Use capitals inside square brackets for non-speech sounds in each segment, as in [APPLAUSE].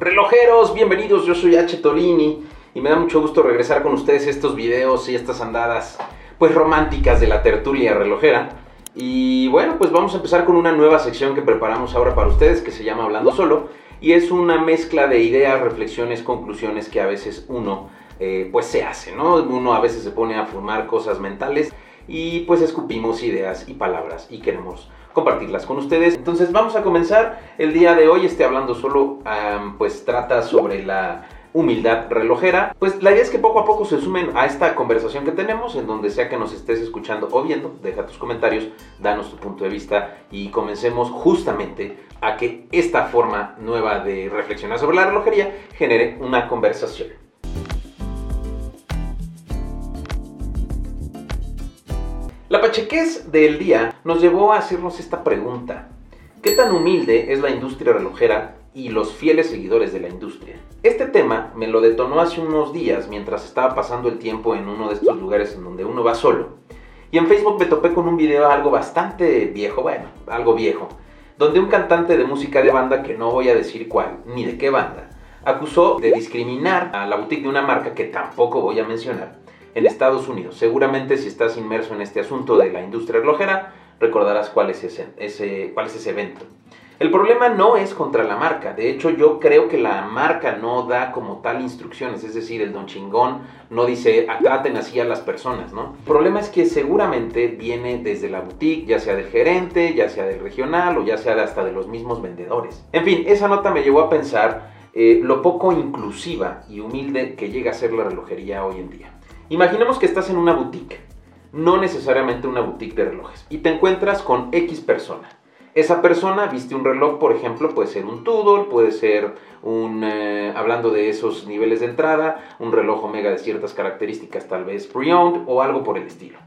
Relojeros, bienvenidos, yo soy H. Tolini y me da mucho gusto regresar con ustedes estos videos y estas andadas pues románticas de la tertulia relojera. Y bueno, pues vamos a empezar con una nueva sección que preparamos ahora para ustedes que se llama Hablando Solo y es una mezcla de ideas, reflexiones, conclusiones que a veces uno eh, pues se hace, ¿no? Uno a veces se pone a formar cosas mentales y pues escupimos ideas y palabras y queremos compartirlas con ustedes. Entonces vamos a comenzar el día de hoy, este hablando solo, pues trata sobre la humildad relojera. Pues la idea es que poco a poco se sumen a esta conversación que tenemos, en donde sea que nos estés escuchando o viendo, deja tus comentarios, danos tu punto de vista y comencemos justamente a que esta forma nueva de reflexionar sobre la relojería genere una conversación. Pachequez del día nos llevó a hacernos esta pregunta. ¿Qué tan humilde es la industria relojera y los fieles seguidores de la industria? Este tema me lo detonó hace unos días mientras estaba pasando el tiempo en uno de estos lugares en donde uno va solo. Y en Facebook me topé con un video algo bastante viejo, bueno, algo viejo, donde un cantante de música de banda, que no voy a decir cuál, ni de qué banda, acusó de discriminar a la boutique de una marca que tampoco voy a mencionar en Estados Unidos. Seguramente si estás inmerso en este asunto de la industria relojera, recordarás cuál es ese, ese, cuál es ese evento. El problema no es contra la marca, de hecho yo creo que la marca no da como tal instrucciones, es decir, el don chingón no dice traten así a las personas, ¿no? El problema es que seguramente viene desde la boutique, ya sea del gerente, ya sea del regional o ya sea hasta de los mismos vendedores. En fin, esa nota me llevó a pensar eh, lo poco inclusiva y humilde que llega a ser la relojería hoy en día. Imaginemos que estás en una boutique, no necesariamente una boutique de relojes, y te encuentras con X persona. Esa persona viste un reloj, por ejemplo, puede ser un Tudor, puede ser un, eh, hablando de esos niveles de entrada, un reloj Omega de ciertas características, tal vez pre-owned o algo por el estilo.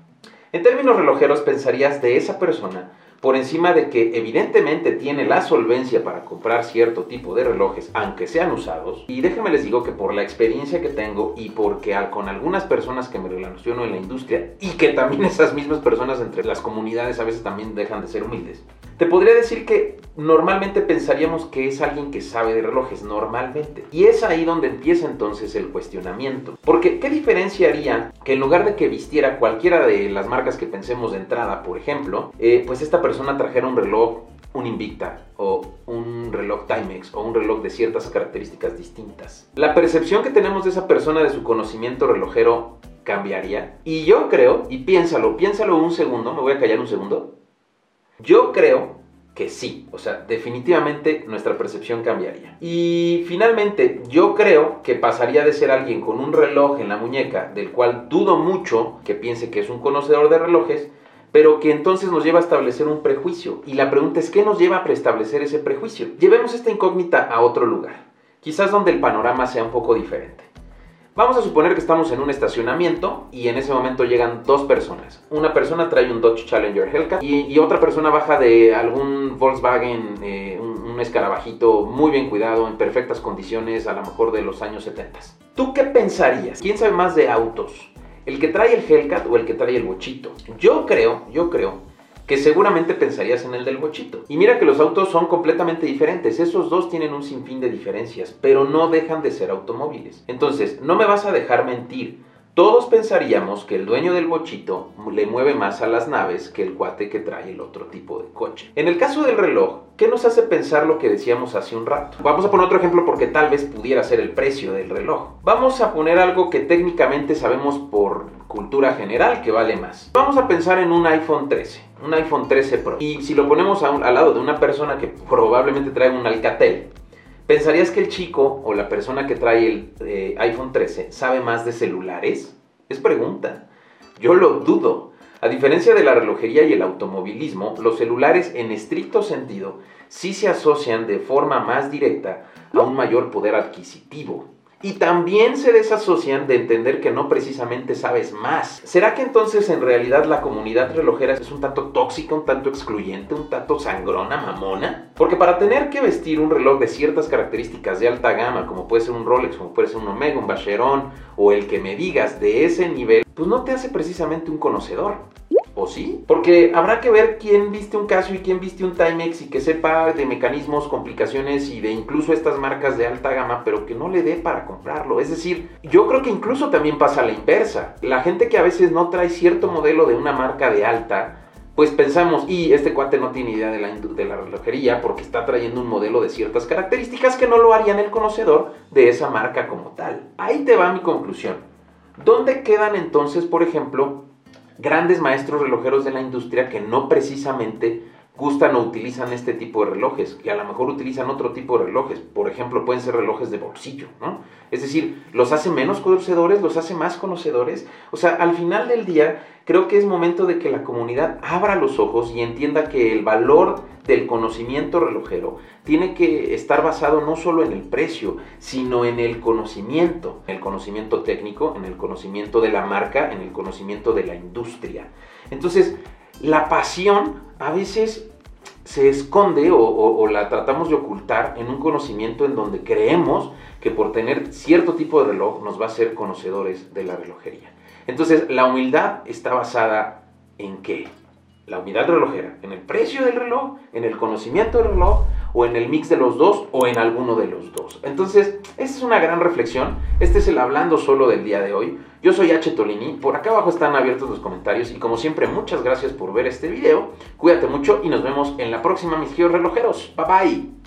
En términos relojeros, pensarías de esa persona por encima de que evidentemente tiene la solvencia para comprar cierto tipo de relojes, aunque sean usados. Y déjenme les digo que por la experiencia que tengo y porque con algunas personas que me relaciono en la industria y que también [LAUGHS] esas mismas personas entre las comunidades a veces también dejan de ser humildes, te podría decir que normalmente pensaríamos que es alguien que sabe de relojes, normalmente. Y es ahí donde empieza entonces el cuestionamiento. Porque, ¿qué diferencia haría que en lugar de que vistiera cualquiera de las marcas que pensemos de entrada, por ejemplo, eh, pues esta persona trajera un reloj un Invicta o un reloj Timex o un reloj de ciertas características distintas. La percepción que tenemos de esa persona de su conocimiento relojero cambiaría. Y yo creo, y piénsalo, piénsalo un segundo, me voy a callar un segundo. Yo creo que sí, o sea, definitivamente nuestra percepción cambiaría. Y finalmente, yo creo que pasaría de ser alguien con un reloj en la muñeca, del cual dudo mucho que piense que es un conocedor de relojes, pero que entonces nos lleva a establecer un prejuicio. Y la pregunta es, ¿qué nos lleva a preestablecer ese prejuicio? Llevemos esta incógnita a otro lugar, quizás donde el panorama sea un poco diferente. Vamos a suponer que estamos en un estacionamiento y en ese momento llegan dos personas. Una persona trae un Dodge Challenger Hellcat y, otra persona baja de algún Volkswagen, eh, un, escarabajito muy bien cuidado, en perfectas condiciones, a lo mejor de los años 70. ¿Tú qué pensarías? ¿Quién sabe más de autos? ¿El que trae el Hellcat o el que trae el bochito? Yo creo, yo creo que seguramente pensarías en el del bochito. Y mira que los autos son completamente diferentes, esos dos tienen un sinfín de diferencias, pero no dejan de ser automóviles. Entonces, no me vas a dejar mentir. Todos pensaríamos que el dueño del bochito le mueve más a las naves que el cuate que trae el otro tipo de coche. En el caso del reloj, ¿qué nos hace pensar lo que decíamos hace un rato? Vamos a poner otro ejemplo porque tal vez pudiera ser el precio del reloj. Vamos a poner algo que técnicamente sabemos por cultura general que vale más. Vamos a pensar en un iPhone 13 un iPhone 13 Pro. Y si lo ponemos al lado de una persona que probablemente trae un Alcatel, ¿pensarías que el chico o la persona que trae el eh, iPhone 13 sabe más de celulares? Es pregunta. Yo lo dudo. A diferencia de la relojería y el automovilismo, los celulares en estricto sentido sí se asocian de forma más directa a un mayor poder adquisitivo y también se desasocian de entender que no precisamente sabes más. ¿Será que entonces en realidad la comunidad relojera es un tanto tóxica, un tanto excluyente, un tanto sangrona, mamona? Porque para tener que vestir un reloj de ciertas características de alta gama, como puede ser un Rolex, como puede ser un Omega, un Vacheron o el que me digas de ese nivel, pues no te hace precisamente un conocedor. ¿O sí? Porque habrá que ver quién viste un Casio y quién viste un Timex y que sepa de mecanismos, complicaciones y de incluso estas marcas de alta gama, pero que no le dé para comprarlo. Es decir, yo creo que incluso también pasa a la inversa. La gente que a veces no trae cierto modelo de una marca de alta, pues pensamos, y este cuate no tiene idea de la, de la relojería porque está trayendo un modelo de ciertas características que no lo harían el conocedor de esa marca como tal. Ahí te va mi conclusión. ¿Dónde quedan entonces, por ejemplo, grandes maestros relojeros de la industria que no precisamente gustan o utilizan este tipo de relojes, que a lo mejor utilizan otro tipo de relojes. Por ejemplo, pueden ser relojes de bolsillo, ¿no? Es decir, los hace menos conocedores, los hace más conocedores. O sea, al final del día, creo que es momento de que la comunidad abra los ojos y entienda que el valor del conocimiento relojero tiene que estar basado no solo en el precio, sino en el conocimiento, en el conocimiento técnico, en el conocimiento de la marca, en el conocimiento de la industria. Entonces, la pasión a veces se esconde o, la tratamos de ocultar en un conocimiento en donde creemos que por tener cierto tipo de reloj nos va a ser conocedores de la relojería. Entonces, la humildad está basada en qué? La humildad relojera, en el precio del reloj, en el conocimiento del reloj, o en el mix de los dos, o en alguno de los dos. Entonces, esta es una gran reflexión. Este es el hablando solo del día de hoy. Yo soy H. Tolini, por acá abajo están abiertos los comentarios y como siempre muchas gracias por ver este video, cuídate mucho y nos vemos en la próxima mis relojeros, bye bye.